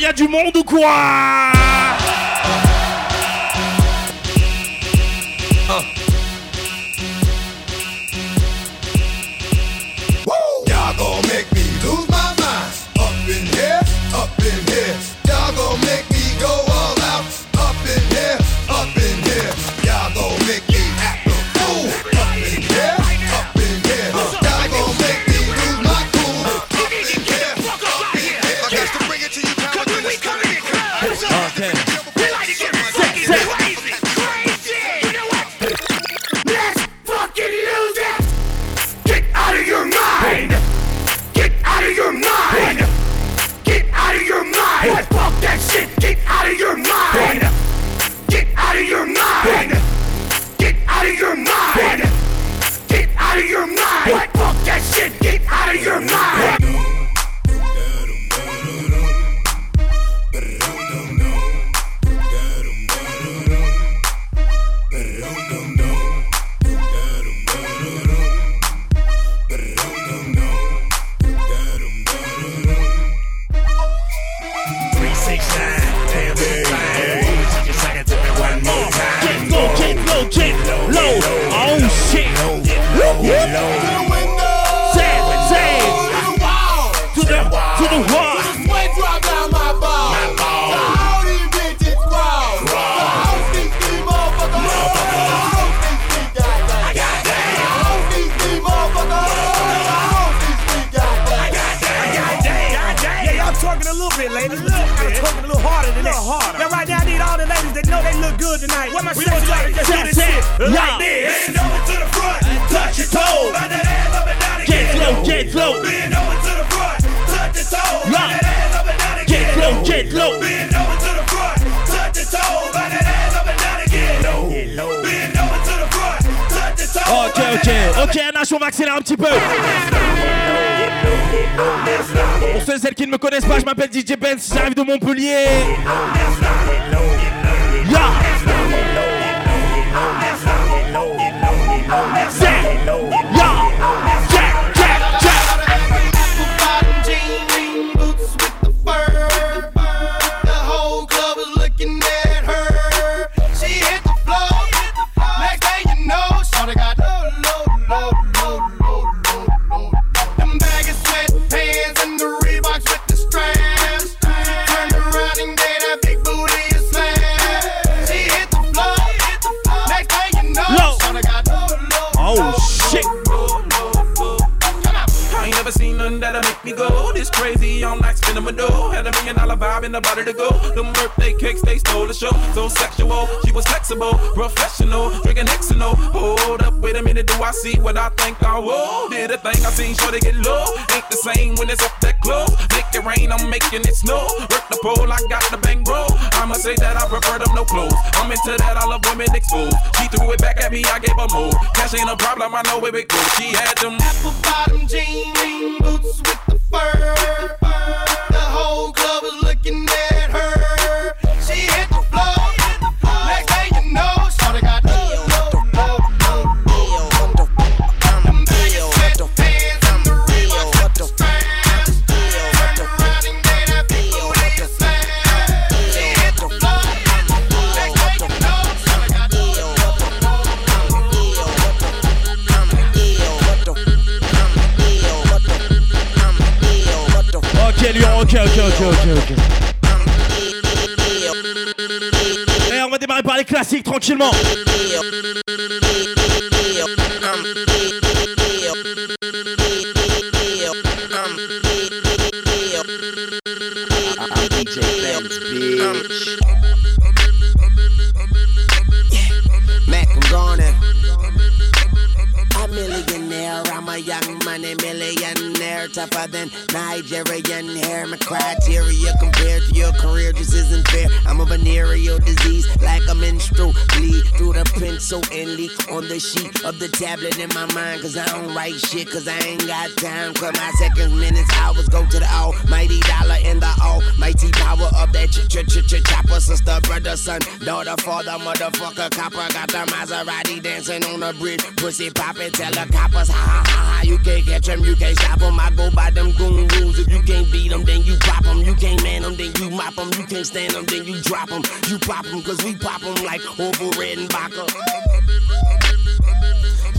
il y a du monde ou quoi bag of the with the straps. Big booty. She hit the hit the. Next you know, Oh shit. I ain't never seen that'll make me go this crazy. Like my a to go. They stole the show. So sexual, she was flexible, professional, drinking know. Hold up, wait a minute, do I see what I think I will? Did a thing I seen, sure they get low. Ain't the same when it's up that close. Make it rain, I'm making it snow. Work the pole, I got the bang roll. I'ma say that I prefer them no clothes. I'm into that, I love women exposed. She threw it back at me, I gave her more. Cash ain't a problem, I know where we go. She had them apple bottom jean boots with the fur. The whole club is looking at ok, ok, ok. Et eh, on va démarrer par les classiques tranquillement. Money millionaire, tougher than Nigerian hair. My criteria compared to your isn't fair. I'm a venereal disease, like a menstrual bleed through the pencil and leak on the sheet of the tablet in my mind. Cause I don't write shit, cause I ain't got time. Cause my seconds, minutes, hours go to the almighty dollar and the almighty power of that ch ch ch ch chopper. Sister, brother, son, daughter, father, motherfucker, copper. Got the Maserati dancing on the bridge. Pussy popping tell the coppers, ha ha ha ha. You can't catch them, you can't stop them. I go by them goon rules. If you can't beat them, then you pop them. You can't man them, then you mop them. You can't stand them, then you drop them. You pop them, cause we pop them like over red and vodka.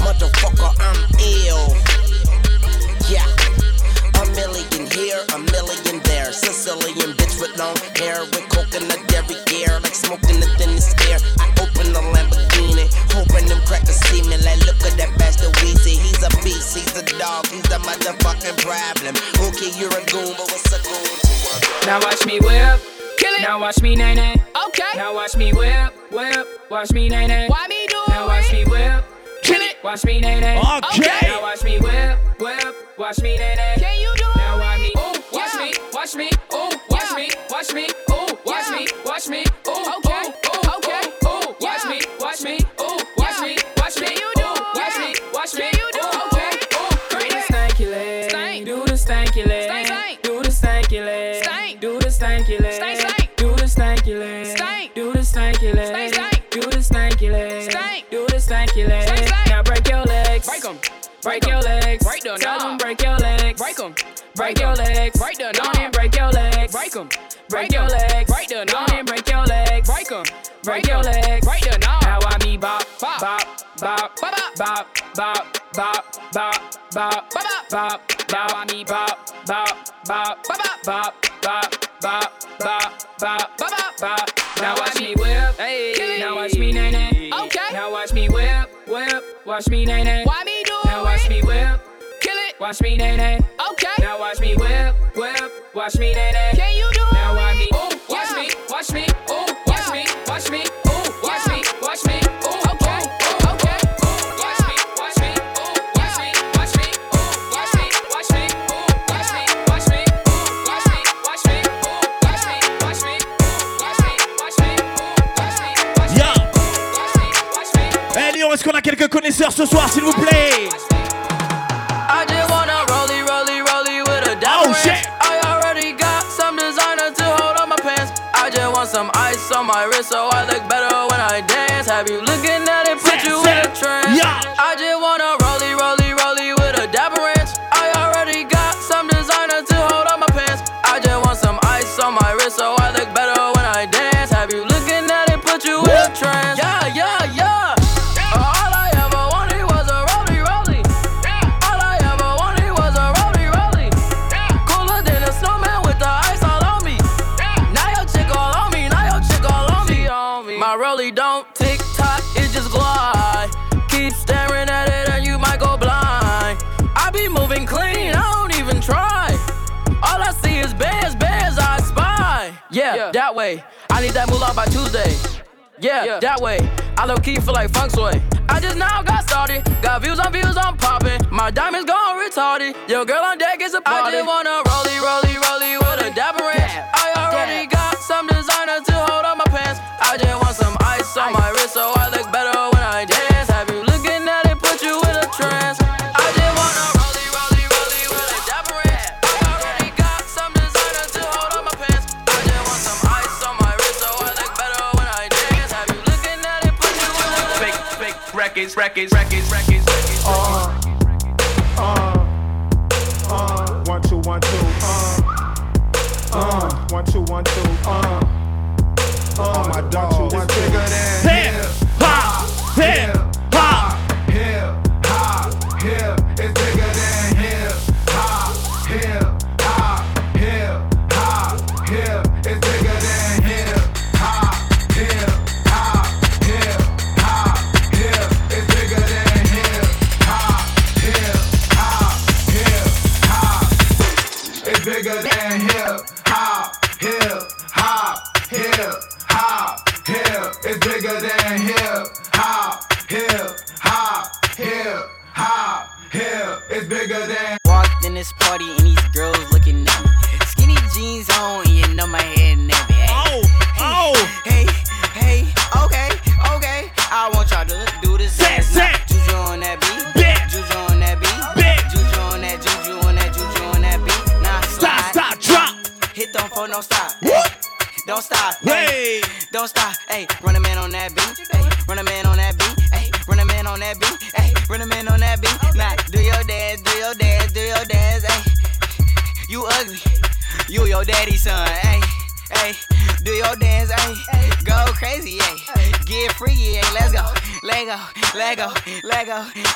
Motherfucker, I'm ill. Yeah. A million here, a million there. Sicilian bitch with long hair, with coconut dairy gear, like smoking the thinnest air. I open the Lamborghini, hoping them crackers see me. Like, look at that bastard Weezy. He's a beast, he's a dog, he's the motherfucking problem. Okay, you're a goon, but what's a goon Now watch me whip. Kill it. Now watch me nay nay. Okay. Now watch me whip, whip. Watch me nay nay. Why me do Now watch me whip. Kill it. Watch me nay nay. Okay. Now watch me whip, whip. Watch me nay nay. Can you do Now watch me. Ooh, watch me. Watch me. Ooh, watch me. Watch me. Ooh, watch me. Watch me. Ooh, legs. Break your legs. Break them. Tell them break your legs. Break 'em. Break your legs. Break them. Don't and break your legs. Break 'em. Break your legs. Break them. Don't and break your legs. Break 'em. Break your legs. Break them. Now I me bop bop bop bop bop bop bop bop bop bop bop bop. Now I me bop bop bop bop bop bop bop bop bop bop bop. Now watch me whip. Hey. Now watch me nay nay. Okay. Now watch me whip whip. Watch me nay nay. Why me Now watch me whip. Kill it. Watch me nay nay. Okay. Now watch me whip whip. Watch me nay nay. Can you do it? Now watch me. Ooh, watch me. Watch me. Est-ce qu'on a quelques connaisseurs ce soir, s'il vous plaît? Oh, shit. Some ice on my wrist so I look better when I dance. Have you looking at it, put you in a trance. Yeah. I just wanna need that moolah by Tuesday. Yeah, yeah, that way. I low key feel like funk sway. I just now got started. Got views on views, I'm popping. My diamonds gone retarded. Yo, girl on deck is a party. I just wanna rollie, rollie,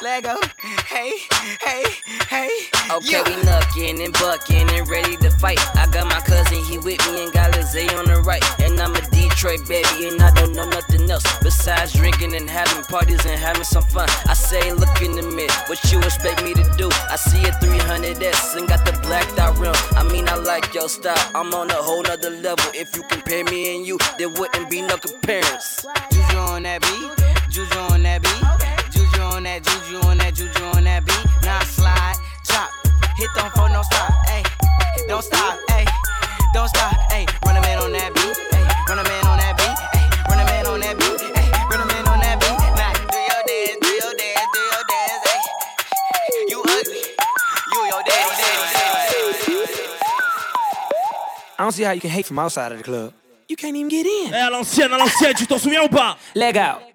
Lego, hey, hey, hey. Okay, yeah. we knuckin' and buckin' and ready to fight. I got my cousin, he with me and got Lizzie on the right. And I'm a Detroit baby, and I don't know nothing else besides drinking and having parties and having some fun. I say, look in the mirror, what you expect me to do? I see a 300S and got the blacked out rim. I mean, I like your style, I'm on a whole nother level. If you compare me and you, there wouldn't be no comparison. Juju on that beat, Juju on that beat, that, Juju on that, Juju on that beat. Now slide, chop, hit them phone, don't stop, ayy, don't stop, ayy, don't stop, ayy. Run a man on that beat, ayy, run a man on that beat, ayy, run a man on that beat, ayy, run a man on that beat. Now do your dance, do your dance, do your dance, ayy. You ugly, you your daddy, daddy, daddy. I don't see how you can hate from outside of the club. You can't even get in. Eh, à l'ancienne, à l'ancienne, tu t'en souviens ou pas Leg out.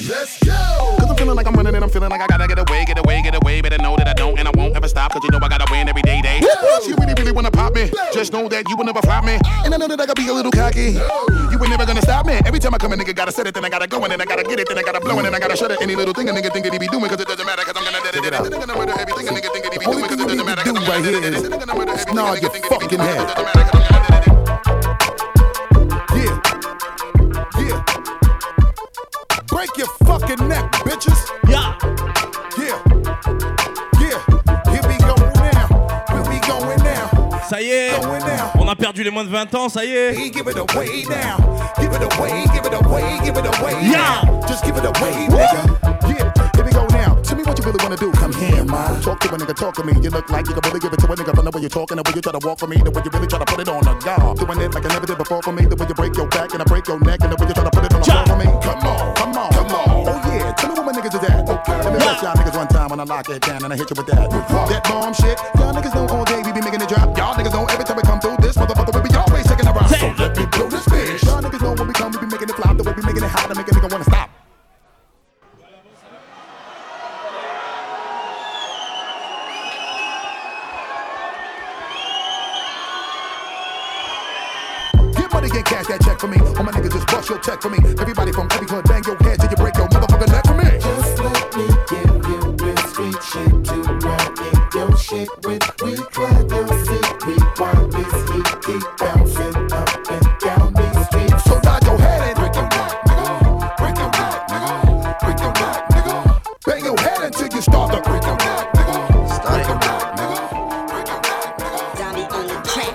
Let's go. Cause I'm feeling like I'm running and I'm feeling like I gotta get away, get away, get away. Better know that I don't and I won't ever stop. Cause you know I gotta win every day, day. If you really, really wanna pop me, just know that you will never flop me. Oh. And I know that I gotta be a little cocky. You ain't never gonna stop me. Every time I come, a nigga gotta set it, then I gotta go, and then I gotta get it, then I gotta blow, and then I gotta shut it. Any little thing a nigga think that he be doing, cause it doesn't matter, cause I'm gonna Check it out. I'm gonna murder everything a nigga think that he be Only doing, cause thing it you doesn't need matter. to do right here is nod your fucking head. Break your fucking neck, bitches. Yeah. Yeah. Yeah. Here we go now. Where we going now? Ça y est, Going now. on a perdu les moins de 20 ans, ça y est. Give it away now. Give it away, give it away, give it away. Yeah. now. Just give it away, nigga. You really wanna do. Come here, ma. Talk to a nigga, talk to me. You look like you can really give it to a nigga from the way you're talking, the way you try to walk for me, the way you really try to put it on a guard. Doing it like I never did before for me, the way you break your back and I break your neck, and the way you try to put it on a floor for me. Come on, come on, come on. Oh yeah, tell me what my niggas is at. Okay. Let me bless y'all niggas one time when I lock it down and I hit you with that. That bomb shit. Y'all niggas know all day we be making it drop. Y'all niggas know every time we come through this motherfucker, we be always taking a rock. So let me blow this bitch. Y'all niggas know when we come, we be making it flop. The way we making it hot to make a nigga wanna that check for me. All my niggas just bust your check for me. Everybody from every club, bang your head till you break your motherfucking neck for me. Just let me give you real street shit to ride in your shit with. We clap your seat, we want this heat, keep bouncing up and down these streets. So nod your head and break your neck, nigga. Break your neck, nigga. Break your neck, nigga. Bang your head until you start to break your neck, nigga. Break your neck, nigga. Break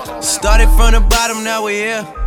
your. Started from the bottom, now we're here.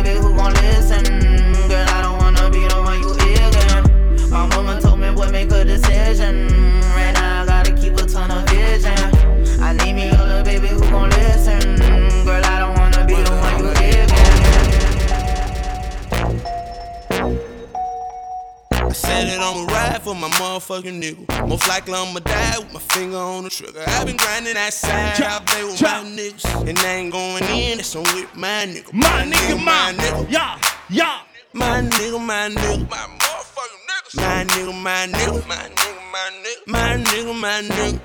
baby, for my motherfucking nigga. Most likely I'ma die with my finger on the trigger. i been grinding that side out there with my niggas. And I ain't going in, that's on with my nigga. My nigga, my nigga. Yeah, yeah. My nigga, my nigga. My motherfucking niggas. My nigga, my nigga. My nigga, my nigga. My nigga, my nigga.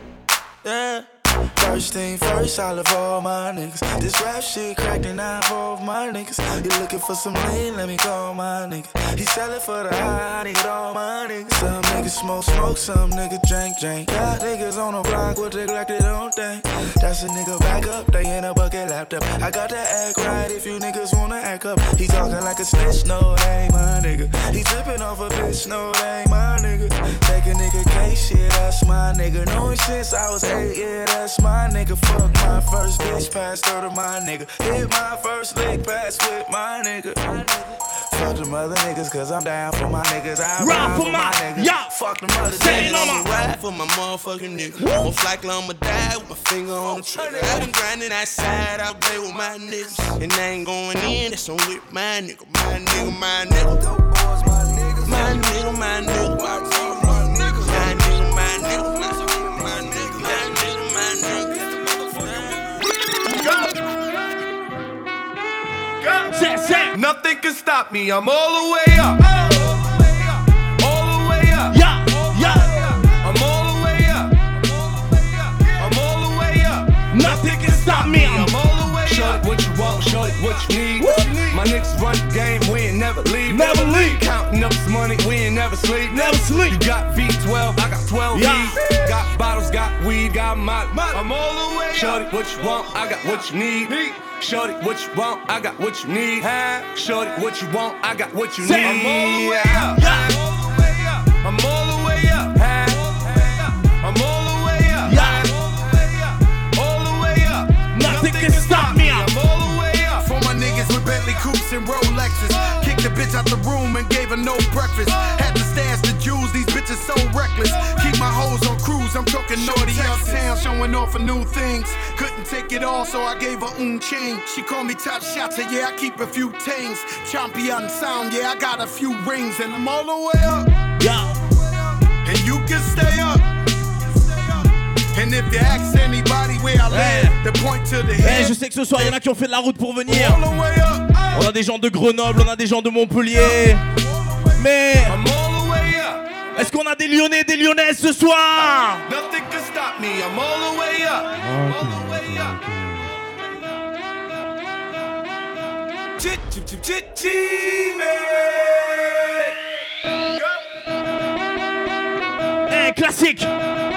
Yeah. First thing first, I love all my niggas. This rap shit cracked and I involve my niggas. You looking for some lean, let me call my nigga. He sellin' for the high, need all my niggas. Some niggas smoke, smoke, some niggas drink, drink. Got niggas on the block what they like, they don't thing. That's a nigga back up, they in a bucket laptop. I got to act right if you niggas wanna act up. He talking like a snitch, no, they ain't my nigga. He trippin' off a bitch, no, they ain't my nigga. Take a nigga case, shit, that's my nigga. Knowing since I was eight, yeah, that's my my nigga. Fuck my first bitch, pass her to my nigga. Hit my first lick, pass with my nigga. Fuck them other niggas, cause I'm down for my niggas. I ride, for my, niggas. Yeah. Fuck them other niggas. I'ma ride for my motherfucking nigga. Most likely I'ma die with my finger on the trigger. I been grinding that side out there with my niggas. And I ain't going in, that's on with my nigga. My nigga, my nigga. My nigga, my nigga. My nigga, my nigga. Nothing can stop me. I'm all the way up. All the way up. Yeah, yeah. I'm all the way up. I'm all the way up. Nothing can stop me. I'm all the way up. What you want, short what you need. My niggas run the game, we ain't never leave. Never leave. Counting up this money, we ain't never sleep. Never sleep. You got V12, I got 12 yeah. Got bottles, got weed, got my. I'm all the way Shorty, what you want, I got what you need. Shorty, what you want? I got what you need. Shorty, what you want? I got what you need. I'm all the way up. I'm all the way coupes and Rolexes, kicked the bitch out the room and gave her no breakfast. Had to stash the jewels. These bitches so reckless. Keep my hoes on cruise. I'm talking naughty uptown, showing off for new things. Couldn't take it all, so I gave her un chain. She called me top shotter, yeah, I keep a few things. Champion sound, yeah, I got a few rings, and I'm all the way up. Yeah. And you can stay up. And if you ask anybody where I live, they point to the head. je sais que ce soir, il y en a qui ont fait de la route pour venir. All the way up. On a des gens de Grenoble, on a des gens de Montpellier. Mais est-ce qu'on a des Lyonnais des Lyonnaises ce soir? Nothing can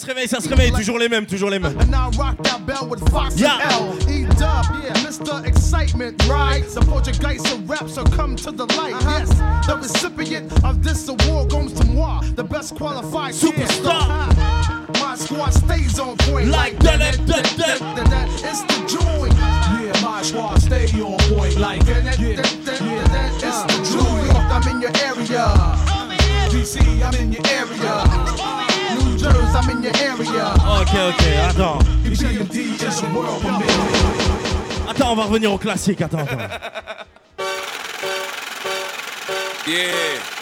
Ça se réveille, ça se réveille, toujours les mêmes, toujours les mêmes. And I rock that bell with Fox Yeah. and L. E dub, yeah, Mr. Excitement, right? The Portuguese of rap, so come to the light. Uh-huh. Yes, the recipient of this award goes to moi, the best qualified Superstar. kid. My squad stays on point. Like that, that, that, that, that, that. that, that. It's the joint. Yeah, my squad stay on point like That, that, yeah, that, that, yeah. that, It's the uh-huh. joint. I'm in your area. DC, I'm in your area. New Jersey, I'm in your area. Ok, ok, attends. Attends, on va revenir au classique, attends, attends. Yeah.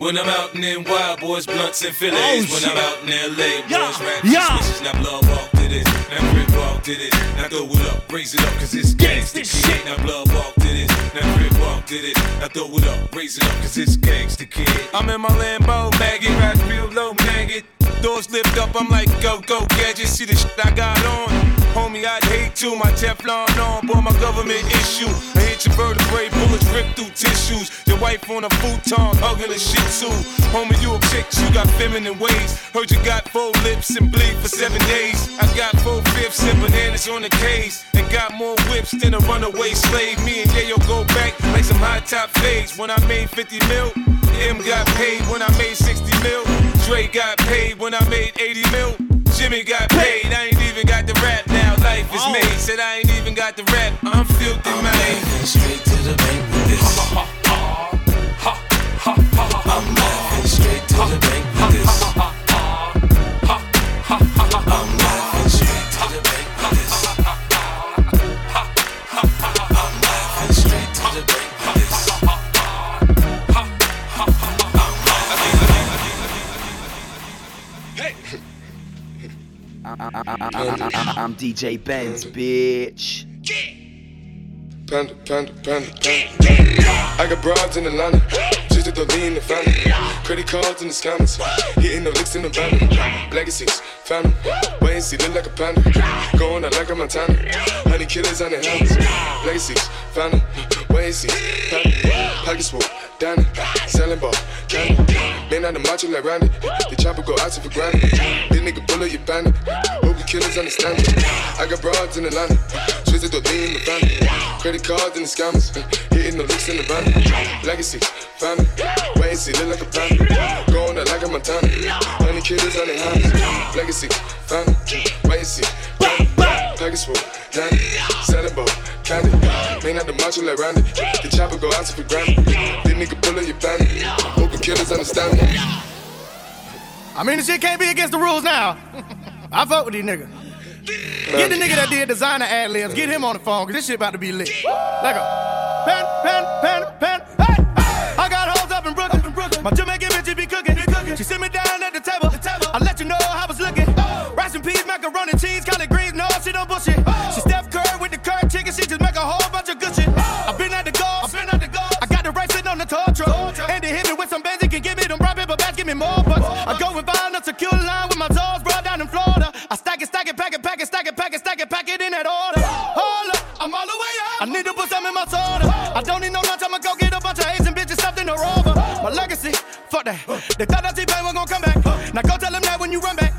When I'm out in them wild boys, blunts and Oh, when. I'm out in LA, Yeah, boys, rap, yeah. switches, now blood walk to this. Now Rick walk to this. Now throw it up, raise it up, cause it's gangsta kid. Now blood walk to this. Now crip walk to this. Now throw it up, raise it up, cause it's gangsta kid. I'm in my Lambo, maggot, ride real low, maggot. Doors lift up, I'm like, go, go, gadget. See the shit I got on. Homie, I'd hate to. My Teflon on, boy, my government issue. I hit your vertebrae, bullets rip through tissues. Your wife on a futon, hugging a shit too. Homie, you a chick, you got feminine ways. Heard you got four lips and bleed for seven days. I got four fifths and bananas on the case. And got more whips than a runaway slave. Me and Yayo go back like some high top fades. When I made 50 mil, M got paid when I made 60 mil. Dre got paid when I made 80 mil. Jimmy got paid, I ain't even got the rap now. Life is oh. made, said I ain't even got the rap. I'm filthy, man. Straight to the bank with this. I'm laughing straight to the bank with this. I'm DJ Benz, bitch. Panda, panda, panda, panda. I got broads in Atlanta, just to throw in the family. Credit cards in the scammers, hitting the licks in the van. Legacies, family. Wait and see, look like a panda. Going out like a Montana. Honey killers on their hands. Legacies, family. Wait and see, panda. Pockets full, Danny. Selling ball, candy. Man out the macho like Randy. The chopper go out to for granted. This nigga bullet, you bandit. Hope the killers understand it. I got broads in Atlanta, just to throw in the family. Credit cards and the scammers, hitting the looks in the van. Legacy, family, wait and see, look like a panda. Going out like a Montana, honey killers on their hands. Legacy, family, wait and see, full, Selling ball, candy. Man out the macho like Randy, the chopper go out to for granted. This nigga pull up your bandit, the killers understand me. I mean, the shit can't be against the rules now. I vote with these niggas. Get the nigga that did Desiigner ad libs, get him on the phone, cause this shit about to be lit. Let go. Pen, pen, pen, pen, hey, hey. I got hoes up in Brooklyn. in Brooklyn. My Jamaican bitch be cooking. She sit me down at the table. I let you know how I was looking. Rice and peas, macaroni, cheese, collard greens, no, she don't bullshit. She Steph Curry with the curd chicken, she just make a whole bunch of good shit. I've been at the golf, I've been at the golf. I got the right sitting on the tow truck. And they hit me with some bands, he can give me them brown paper bags, give me more bucks. I go and find a secure line with my toes brought down in Florida. I stack it, stack it, pack it, pack it, stack it, pack it, stack it, pack it in that order. Hold up, I'm all the way up. I need to put some in my soda. I don't need no lunch, I'ma go get a bunch of Asian bitches stuffed in a rover. My legacy, fuck that. They thought that T-Pain was gonna come back. Now go tell them that when you run back.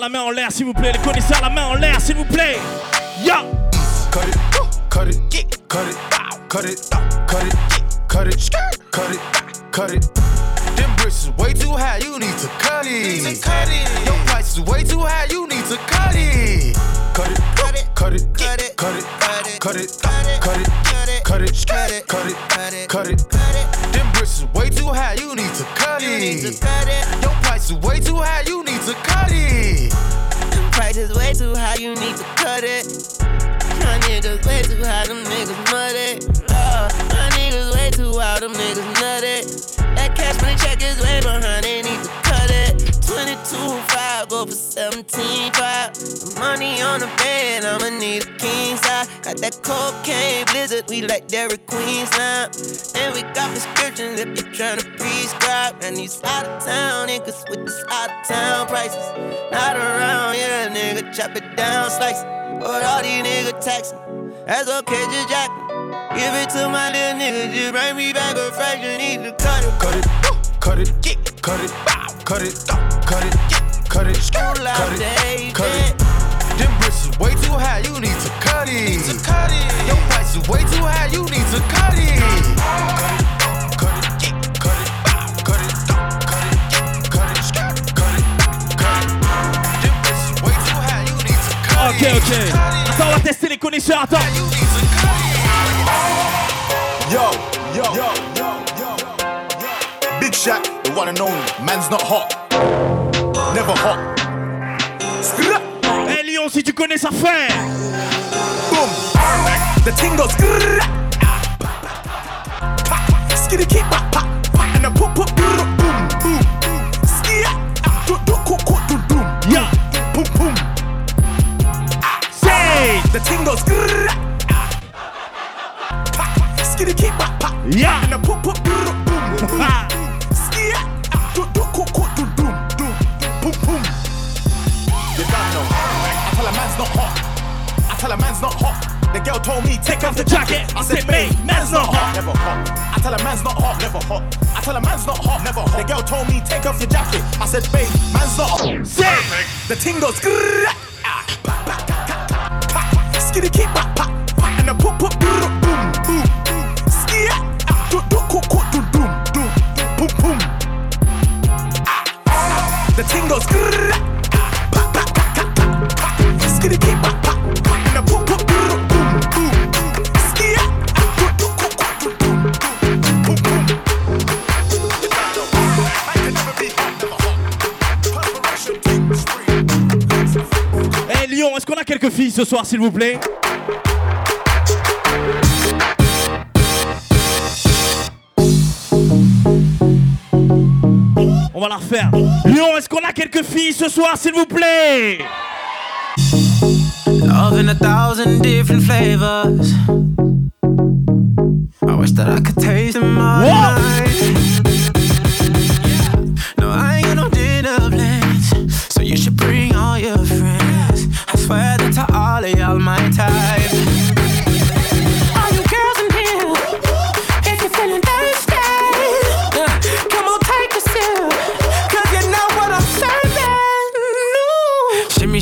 La main en l'air, s'il vous plaît Les connaisseurs la main en l'air, s'il vous plaît. But all these niggas taxing. That's okay, just jack. Give it to my little nigga, just bring me back a fraction, need to cut it. Cut it, cut it, cut it, cut it, cut it, cut it, cut it, cut it. Them bricks is way too high, you need to cut it. Need to Cut it. Your price is way too high, you need to cut it, cut it, ok. Attends, on va tester les connaisseurs, attends. Yo, yo, yo, yo, yo. Big Shaq, the one and only. Man's not hot. Never hot. Skrrr. Eh Lyon, si tu connais ça fait. Boom. The ting goes. Skitty keep pop pop. The ting goes. Ah, ah. Skitty keep pop pop. Yeah. And the pop pop boom boom. Skia. Ah, do do cool do doom doom. Boom boom. You don't know. I tell a man's not hot. I tell a man's not hot. The girl told me take off the jacket. I said, mate, man's not hot. Never hot. I tell a man's not hot. Never hot. I tell a man's not hot. Never hot. The girl told me take off your jacket. I said, babe, man's not hot. The ting goes. Keep pop pop. And the poop poop boom boom boom. Skia. Do do cool do doom doom. Boom boom. Ah, The ting goes. Quelques filles ce soir, s'il vous plaît On va la refaire. Lyon, est-ce qu'on a quelques filles ce soir, s'il vous plaît? Love in a thousand different flavors. I wish that I could taste them all night.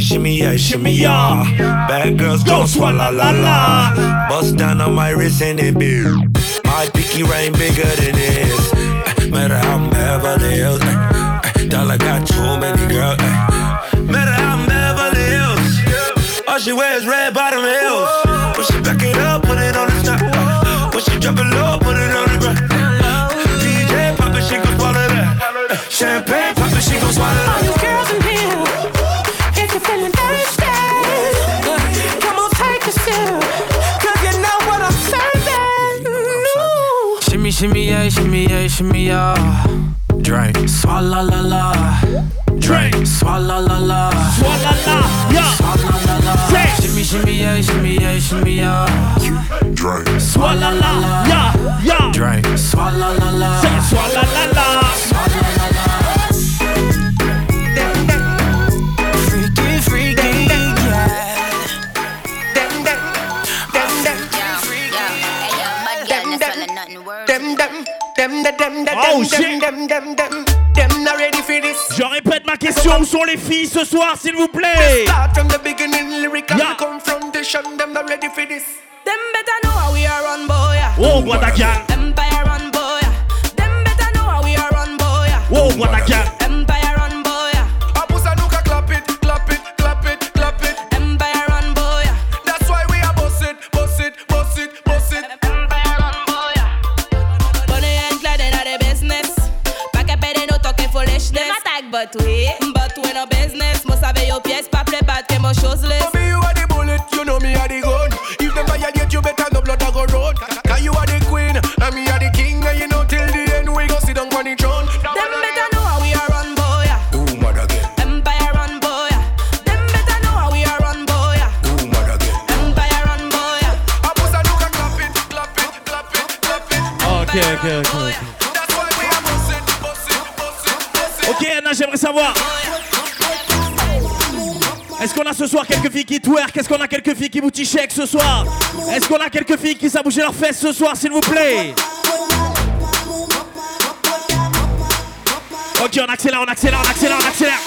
Shimmy, shimmy, shimmy, yeah, shimmy, yeah. Bad girls go swalla la la. Bust down on my wrist and it big. My pinky ring bigger than this. Eh, Matter how I'm Beverly Hills. eh, eh, Dollar got too many girls. Matter how I'm Beverly Hills. All she wears red bottom heels. When she back it up, put it on the top. When she drop it low, put it on the ground. DJ pop it, she gon' swallow that. Champagne pop it, she gon' swallow that. Shimmy, shimmy, yeah, shimmy, yeah, shimmy, yeah. Drink, swalla la la. Drink, swalla la la. Swalla la, yeah. Swalla la la. Shimmy, shimmy, yeah, shimmy, yeah, shimmy, yeah. Drink, swalla la la. Yeah, yeah. Drink, swalla la la. Say swalla la la. Swalla Oh. Je répète ma question, où sont les filles ce soir s'il vous plaît? Start from the beginning, lyrical Yeah. confrontation. Them not ready for this. Them better know how we are run, boy. yeah. Oh, what a gal. Empire run, boy. yeah. Them better know how we are run, boy. yeah. Oh, what a gal. batwe Mbatwe nan beznes, mwen save yo pyes, pa ple batke mwen chosles bon, qui bouti chèque ce soir Est-ce qu'on a quelques filles qui savent bouger leurs fesses ce soir, s'il vous plaît? Ok, on accélère, on accélère, on accélère, on accélère.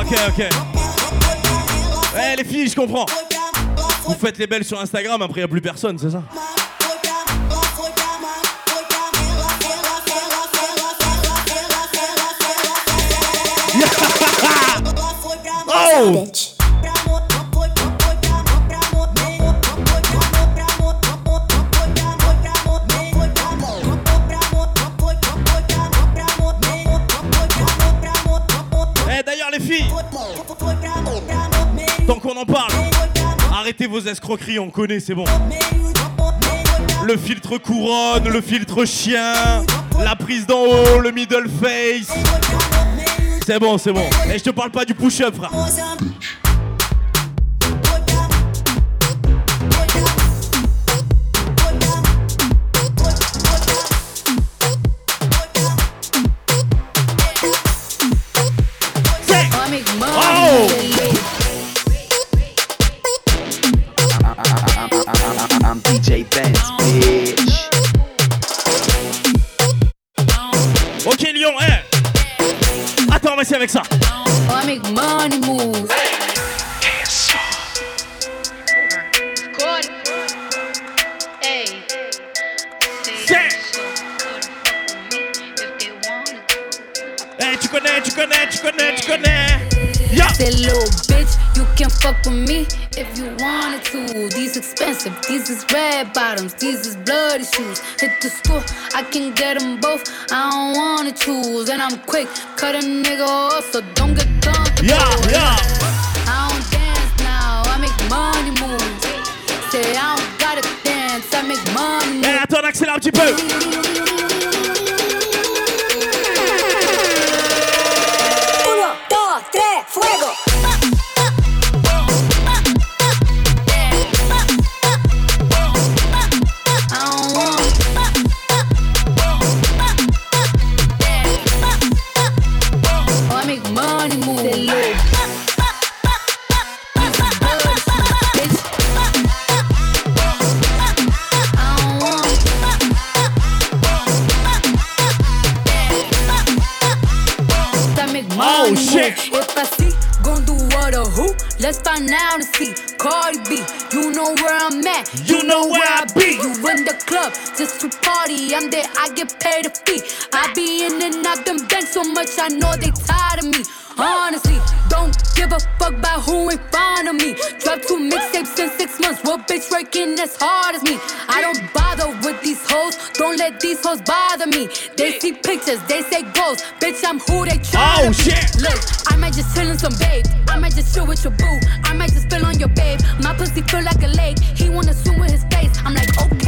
Ok, ok. Eh les filles, je comprends. Vous faites les belles sur Instagram, après il a plus personne, c'est ça Oh Arrêtez vos escroqueries, on connaît, c'est bon. Le filtre couronne, le filtre chien La prise d'en haut, le middle face. C'est bon, c'est bon. Et je te parle pas du push-up frère expensive, these is red bottoms, these is bloody shoes. Hit the school, I can get them both. I don't wanna choose, and I'm quick, cut a nigga off, so don't get comfortable. Yeah, yeah. I don't dance now, I make money moves. Say I don't gotta dance, I make money Eh, attends, on accélère un petit peu I'm there, I get paid a fee. I be in and out them banks so much, I know they tired of me. Honestly, don't give a fuck about who in front of me. Drop two mixtapes in six months. What bitch working as hard as me? I don't bother with these hoes. Don't let these hoes bother me. They see pictures, they say goals. Bitch, I'm who they try Oh, to be. shit. Look, I might just chill in some babe. I might just chill with your boo. I might just spill on your babe. My pussy feel like a lake. He wanna swim with his face. I'm like, okay.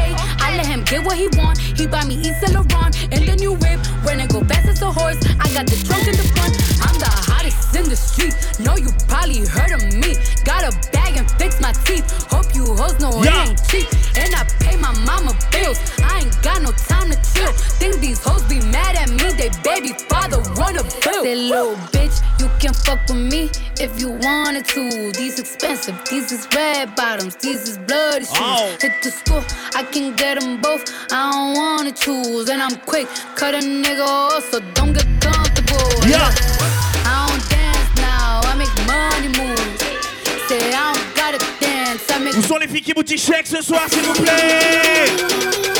I get what he want. He buy me East Saint Laurent and the new whip. When it go fast as a horse, I got the trunk in the front. I'm the hottest in the street. Know you probably heard of me. Got a bag and fix my teeth. Hope you hoes know Yeah. it ain't cheap. And I pay my mama bills. I ain't got no time to chill. Think these hoes be mad at me. They baby father run a bill. Say, little bitch, you can fuck with me if you wanted to. These expensive, these is red bottoms, these is bloody shoes. Oh. Hit the school, I can get them both. I don't wanna choose, and I'm quick, cut a nigga off, so don't get comfortable. Yeah. I don't dance now, I make money moves. Say I don't gotta dance, I make Où sont les filles qui bouti ce soir, s'il vous plaît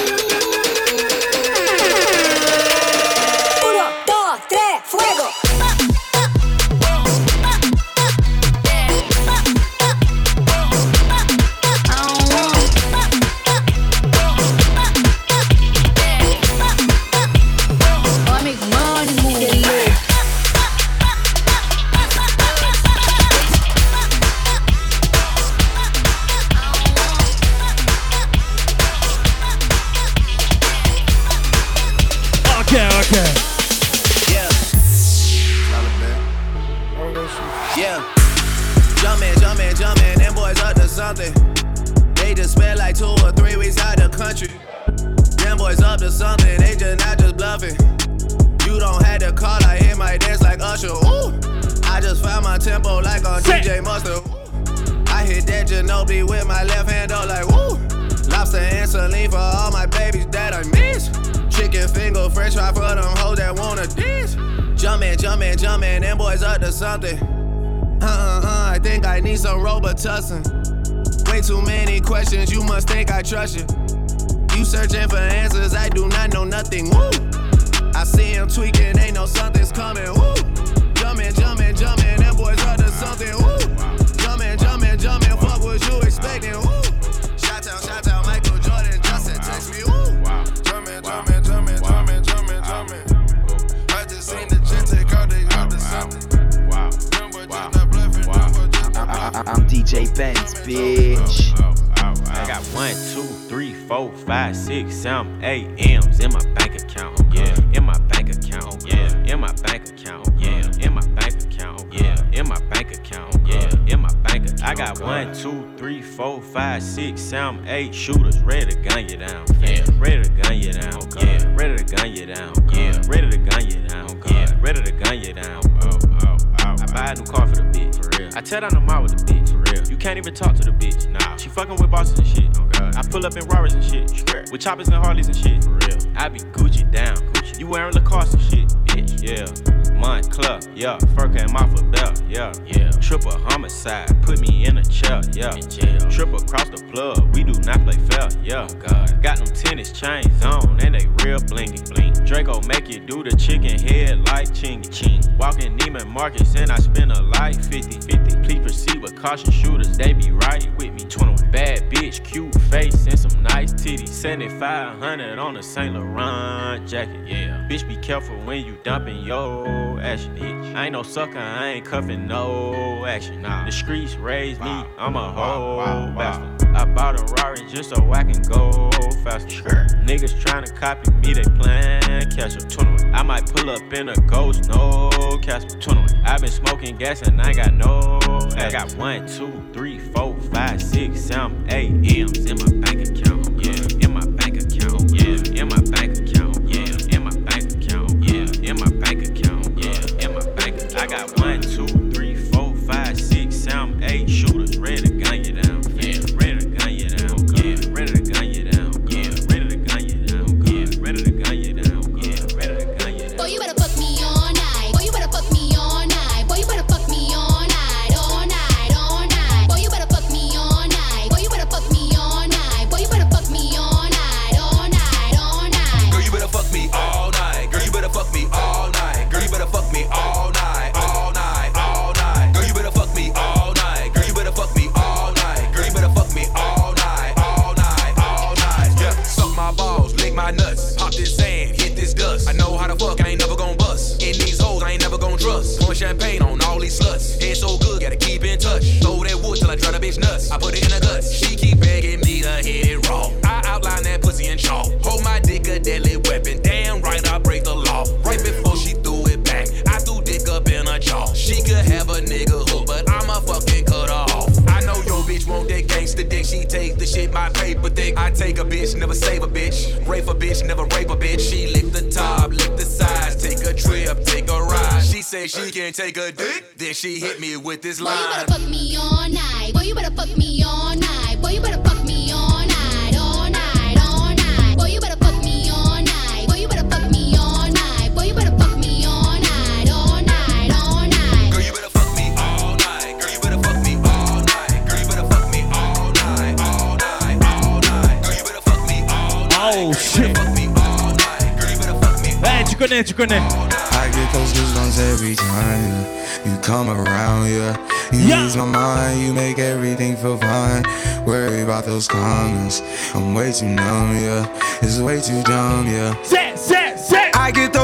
fuego. Something. Uh uh uh, I think I need some Robitussin. Way too many questions, you must think I trust you. You searching for answers, I do not know nothing. Woo! I see him tweaking, ain't no something's coming. Woo! Jumpin', jumpin', jumpin', them boys up to something. Woo! Jumpin', jumpin', jumpin', fuck what you expecting. Woo! Bitch. I got one, two, three, four, five, six, seven, eight M's in my bank account. Yeah, in my bank account. Yeah, in my bank account. Yeah, in my bank account. Yeah, in my bank account. Yeah, in my bank account. I got one, two, three, four, five, six, seven, eight shooters ready to gun you down. Yeah, ready to gun you down. Yeah, ready to gun you down. Yeah, ready to gun you down. Yeah, ready to gun you down. I buy a new car for the bitch. For real. I tear down the with the bitch. For real. You can't even talk to the bitch. Nah. She fucking with bosses and shit. Oh God. I pull up in Rarers and shit. Swear. With choppers and Harleys and shit. For real. I be Gucci down. Gucci. You wearing Lacoste and shit. Bitch. Yeah. Montclair. Yeah. Fur came off a belt. Yeah. Yeah. Triple homicide. Put me in a chair. Yeah. In jail. Triple cross the plug. We do not play fair. Yeah. Oh God. Got them tennis chains on and they real blingy. Blink. Draco make you do the chicken head like chingy. Ching. Walking Neiman Marcus and I spend a life 50 50. Please proceed with caution shooters. They be right with me. 21. Bad bitch, cute face and some nice titties. 7500 on a Saint Laurent jacket. Yeah. Bitch, be careful when you dumping your action. Bitch. I ain't no sucker. I ain't cuffing no action. Nah. The streets raised me. I'm a whole bastard. I bought a Rari just so I can go faster. Sure. Niggas tryna copy me, they plan catch up. 21. I might pull up in a ghost, no Casper. 21. i been smoking gas and I got no. I got one, two, three, four, five, six, seven, eight M's in my bank account. Bank.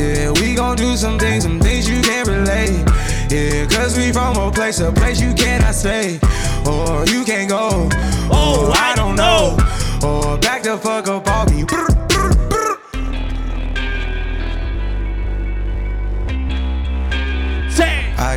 Yeah, we gon' do some things, some things you can't relate. Yeah, cause we from a place, a place you cannot stay. Or you can't go. Oh, I don't know. Or back the fuck up me.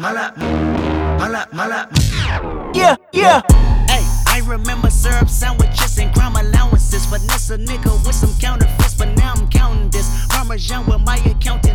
Mala, mala, mala, mala. Yeah, yeah. Hey, I remember syrup sandwiches and crime allowances. Finesse a nigga with some counterfeits, but now I'm counting this. Parmesan with my accountant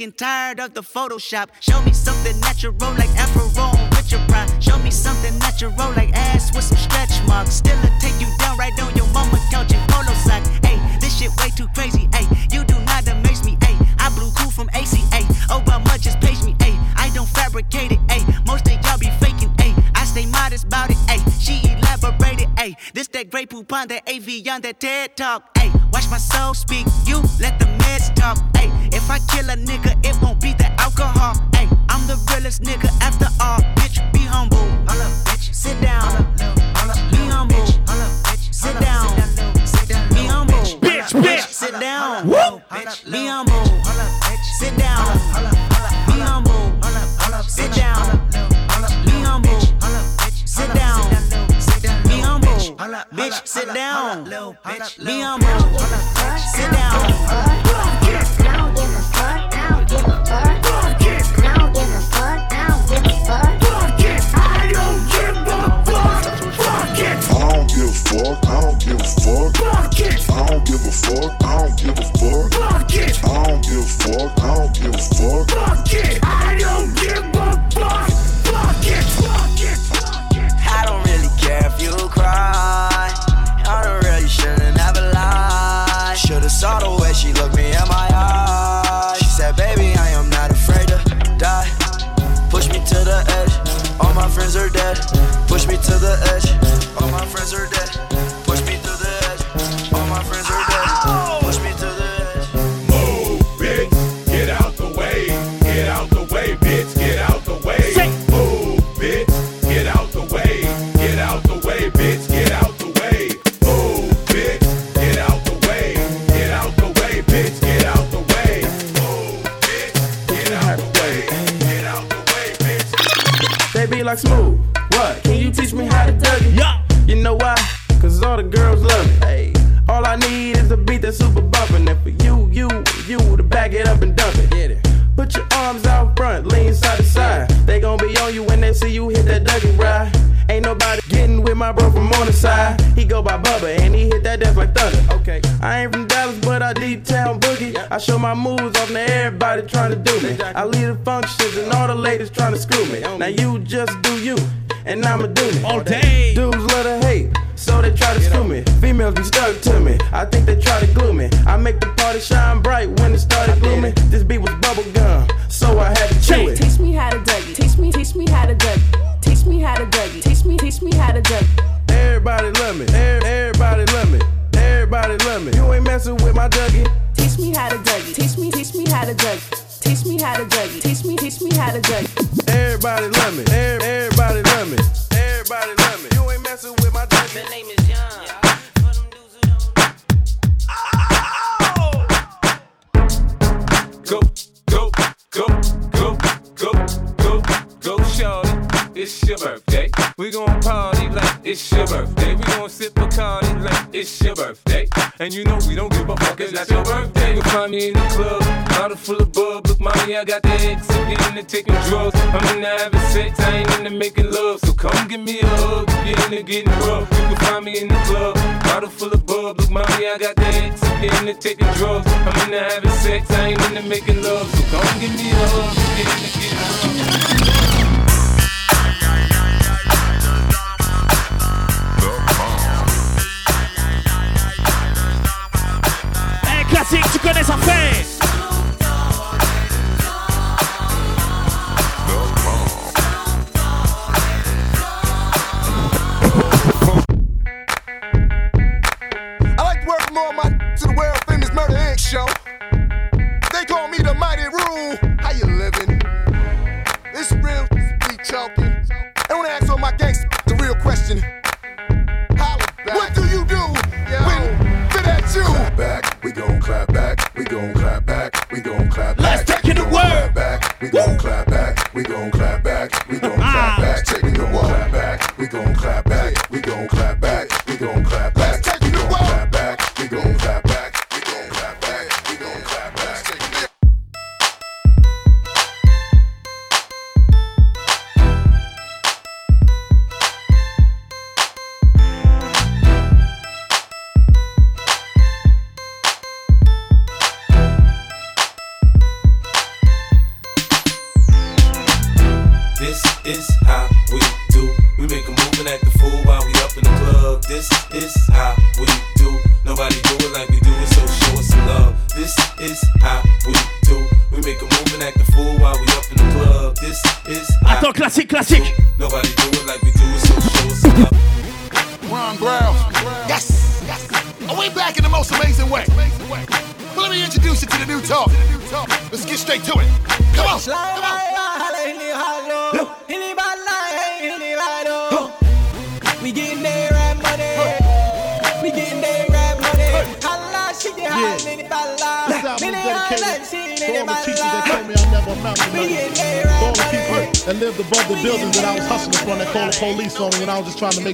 and tired of the Photoshop. Show me something natural like Afro with your pride. Show me something natural like ass with some stretch marks. Still a take you down right on your mama couch in polo sock. Hey, this shit way too crazy. Hey, you do not amaze me. Hey, I blew cool from ACA. Obama just page me. Hey, I don't fabricate it. Hey, most of y'all be faking. Hey, I stay modest about it. Hey, she elaborated. Hey, this that great poop on that AV on that TED talk. Hey, watch my soul speak. You let the meds talk. Hey, if I kill a nigga, it won't be the alcohol. Hey, I'm the realest nigga after all. Bitch, be humble. bitch, sit down. Be humble. Sit down. Be humble. Bitch, bitch. sit down. Woo. Be humble. Sit down. Be humble. Sit down. Be humble. Sit down. Be humble. Bitch, sit down. Be humble. Getting with from on the side. He go by Bubba and he hit that death like thunder. Okay, I ain't from Dallas, but I deep town boogie. I show my moves off to everybody trying to do me. I lead the functions and all the ladies trying to screw me. Now you just do you, and I'ma do me. All day. Dudes love to hate. So they try to screw me. Females be stuck to me. I think they try to glue me. I make the party shine bright when it started gloomy. This beat was bubble gum, so I had to chew it. Teach me how to Dougie. Teach me, teach me how to Dougie. Teach me how to Dougie. Teach me, teach me how to Dougie. Everybody love me. Everybody love me. Everybody love me. You ain't messing with my Dougie. Teach me how to Dougie. Teach me, teach me how to Dougie. Teach me how to Dougie. Teach me, teach me how to Dougie. Everybody love me. Everybody love me. Everybody love me. You ain't messing with my Dougie. The name is John. Oh! Go, go, go, go, go, It's your birthday. We gon' party like it's your birthday. We gon' sip Bacardi like it's your birthday. And you know we don't give a fuck, it's not your birthday. You'll find me in the club, bottle full of bub. Look, mommy, I got the X. I'm into taking drugs. I'm into having sex, I ain't into making love. So come give me a hug you're into getting rough. You can find me in the club, bottle full of bub. Look, mommy, I got the X. I'm into taking drugs. I'm into having sex, I ain't into making love. So come give me a hug you're into getting rough. Show. They call me the Mighty Rule. How you living? It's real street talking. I ask all my gangsters the real question, holla back. What do you do when fit at you? Clap back, we gon' clap back, we gon' clap back, we gon' clap back. Let's take it to We gon' clap back, we gon' clap back, we gon' clap back, we gon'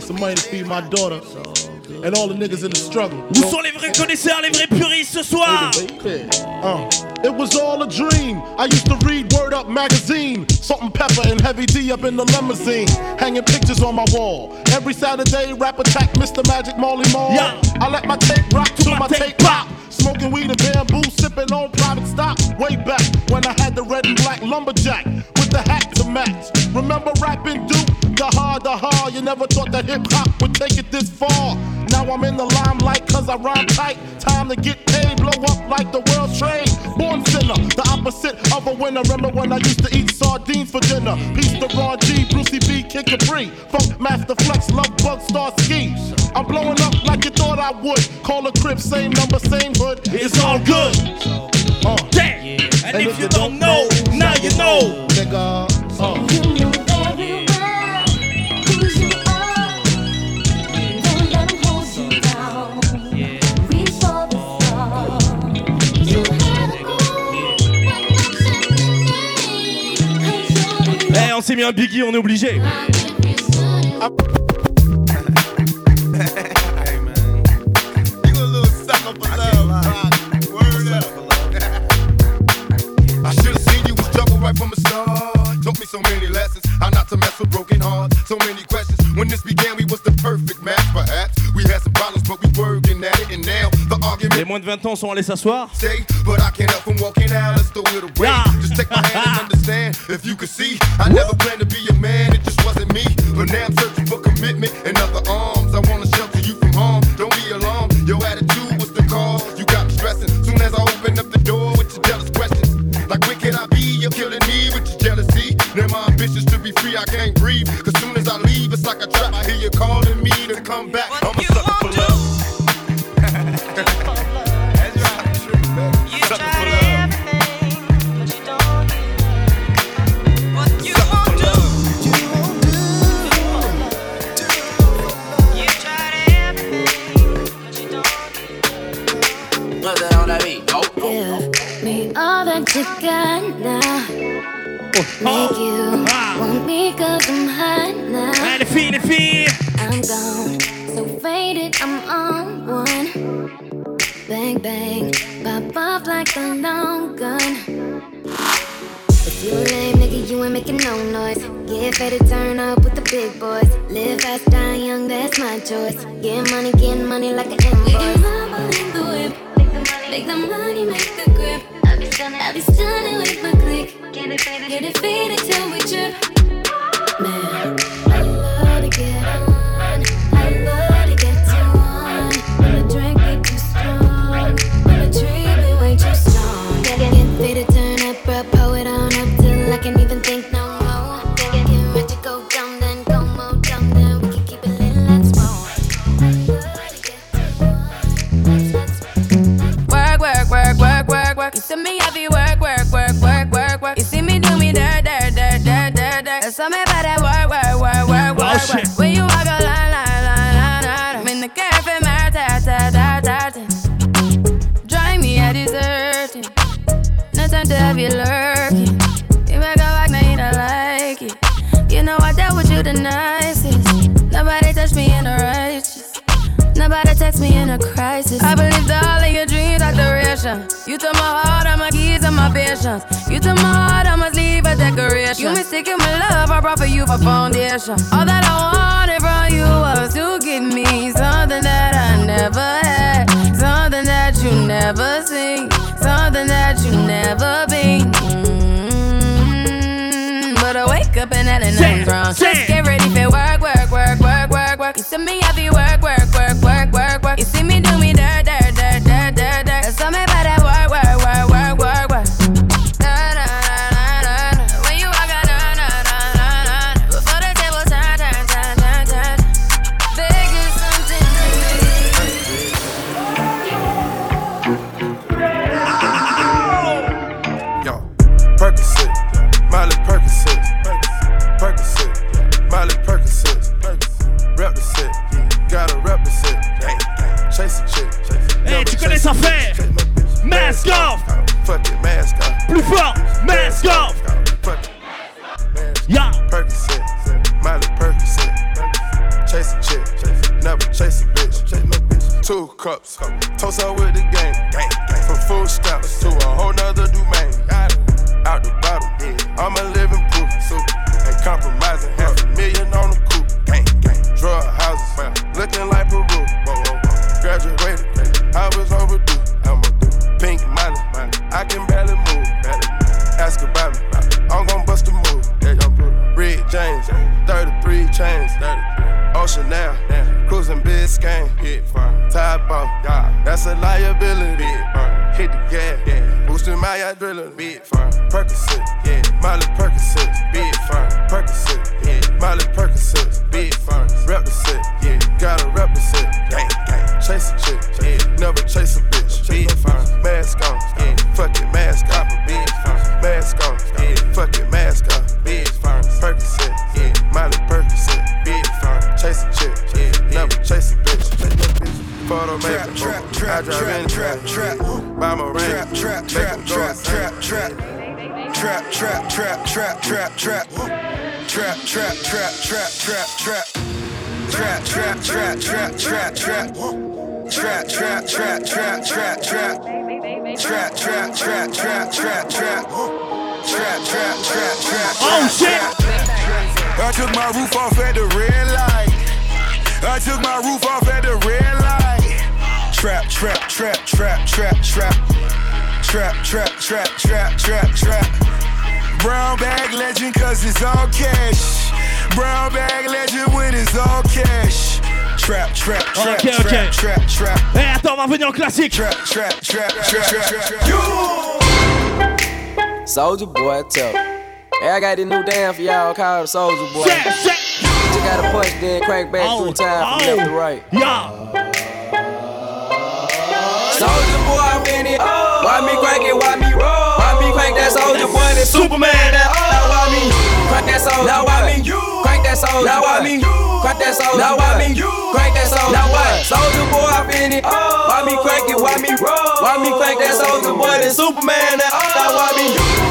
some money to feed my daughter. And all the niggas in the struggle. Où sont les vrais connaisseurs, les vrais puristes ce soir Uh, it was all a dream. I used to read Word Up magazine, Salt and Pepper and Heavy D up in the limousine, hanging pictures on my wall. Every Saturday, rap attack, Mr. Magic Molly Mall. Yeah. I let my tape rock till my tape pop. Smoking weed and bamboo, sipping on private stock. Way back when I had the red and black lumberjack with the hat to match. Remember rapping Duke? The hard, the hard. You never thought that hip hop would take it this far. Now I'm in the limelight cause I rhyme tight. Time to get paid, blow up like the world's trade. Born sinner, the opposite of a winner. Remember when I used to eat sardines for dinner? Peace to Ron G, Brucey B, Kid Capri. Funk Master Flex, Love Bug, Star Ski. I'm blowing up like you thought I would. Call a crib, same number, same hood. neighborhood, it's all good. Uh, yeah. And if you don't know, now you know. Nigga. Uh. Eh, on s'est mis un biggie, on est obligé. so many lessons. How not to mess with broken hearts. So many questions. When this began, we was the perfect match, perhaps. We had some problems, but we working at it. And now the argument. Les moins de 20 ans sont allés s'asseoir. Say, but I can't help from walking out. Let's throw it away. Yeah. Just take my hand and understand. If you could see, I never planned to be a man. It just wasn't me. But now I'm searching for commitment and other I can't breathe. Cause soon as I leave, it's like a trap. I hear you calling me to come back. I'm a sucker for love. Sucker for love. Put that on that beat. Oh. Give me all that you got now. Make you now. Allez, les filles, les filles. I'm gone, so faded, I'm on one. Bang, bang, pop off like a long gun. If you a lame nigga, you ain't making no noise. Get ready to turn up with the big boys. Live fast, die young, that's my choice. Get money, get money like an invoice. in the whip. Make the money, make the money, make the grip. I be stunning, I be stunning with my click. Get it faded, get it faded till we trip. Man, You see me heavy work, work, work, work, work, work. You see me do me dirt, dirt, dirt, dirt, dirt, dirt. There's something about that work, work, work, work, work, work. When you walk a line, line, line, line, line. I'm in the cafe, my ta, ta, ta, ta, ta. Drive me a deserting. No time to have you lurking. You make a like, now you don't like it. You know I dealt with you the nicest. Nobody touched me in the righteous. Nobody text me in a crisis. I all of your dreams are. You took my heart, all my keys, and my patience. You took my heart, I must leave a decoration. You mistaken my love, I brought for you for foundation. All that I wanted from you was to give me something that I never had, something that you never seen, something that you never been. Mm, But I wake up and that ain't nothing's wrong. Just get ready for work, work, work, work, work, work. You see me Trap, trap, trap, trap, trap, trap. Trap, trap, trap, trap, trap, trap. Trap, trap, trap, trap, trap, trap. Trap, trap, trap, trap, trap, trap. Trap, trap, trap, trap, Oh, trap, shit. trap. I took my roof off at the red light. I took my roof off at the red light. Trap, trap, trap, trap, trap, trap. Trap, trap, trap, trap, trap, trap. Brown bag legend, cause it's all cash. Brown bag legend when it's all cash. Trap, trap, trap, Ok, ok. trap, trap, trap. Eh, attends, on va revenir en classique. Trap, trap, trap, trap, trap. You! Soldier boy, tell. Hey, I got this new dance for y'all called the Soldier Boy. Just gotta punch, then crank back three times from left to right. Yeah. Soldier boy, I'm in it. Why me crank it? Why me roll? Why me crank that soldier boy? That Superman. That now why me crank that soldier? Now why me crank that soldier? Now why me crank that soldier? Now why me crank that soldier? Now what? Soldier boy, I'm in it. Oh. Why me crank it? Why me roll? Why me crank that soldier boy? That Superman. That now oh. why me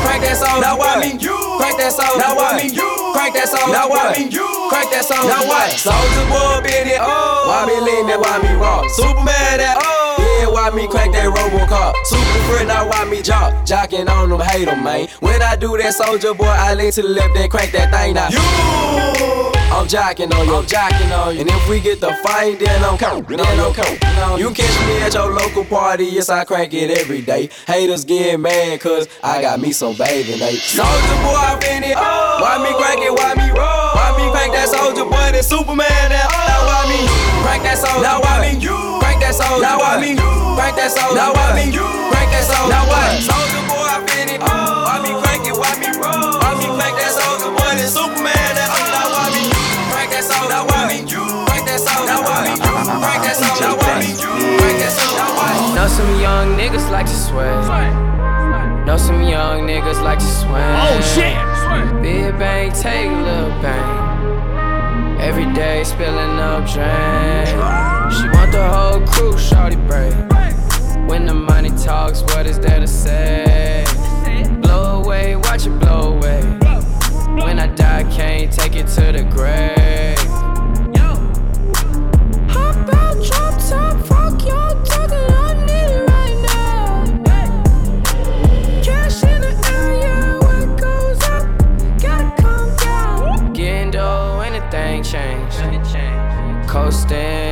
crank that soldier? Now why me crank that soldier? Now why me crank that soldier? Now me crank that soldier? Now what? Soldier boy, in it. Oh. Why me lean that? Why me rock? Superman. That yeah, why me crank that Robocop? Super friend, now why me jock? Jocking on them, hate them, man. When I do that soldier boy, I lean to the left, then crank that thing now. You! I'm jocking on you, I'm jocking on you. And if we get the fight, then I'm coming, then I'm coming. You catch me at your local party, yes, I crank it every day. Haters get mad, cause I got me some bathing ape. Soldier boy, I'm in it. Why me crank it, why me roll? Why me crank that soldier boy, that Superman now? Now why me crank that soldier? Now why me crank that soldier? Now why me crank that soldier? Now why me crank that soldier? Now what? Soldier boy, I'm it. Why oh, me crank it, why me roll? Why me crank that soldier boy, that Superman now? Now why me crank that soldier? Now why me crank that soldier? Now why me crank that soldier? Now why me crank that soldier? Now why? Know some young niggas like to swear. Know some young niggas like to swim. Oh shit! Big bang, take a little bang. Every day spilling up drain. She want the whole crew, shawty break. When the money talks, what is there to say? Blow away, watch it blow away. When I die, can't take it to the grave. Hop out, drop top, fuck y'all talking, I need it right now. Cash in the area, what goes up, gotta come down. Getting dough, anything change. Coasting,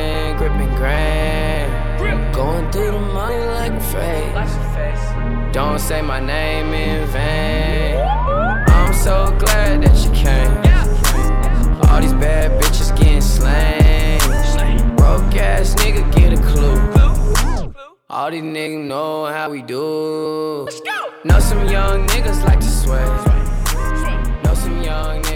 grand. Going through the money like a phase. Don't say my name in vain. I'm so glad that you came. All these bad bitches getting slain. Broke ass nigga get a clue. All these niggas know how we do. Know some young niggas like to sweat. Know some young niggas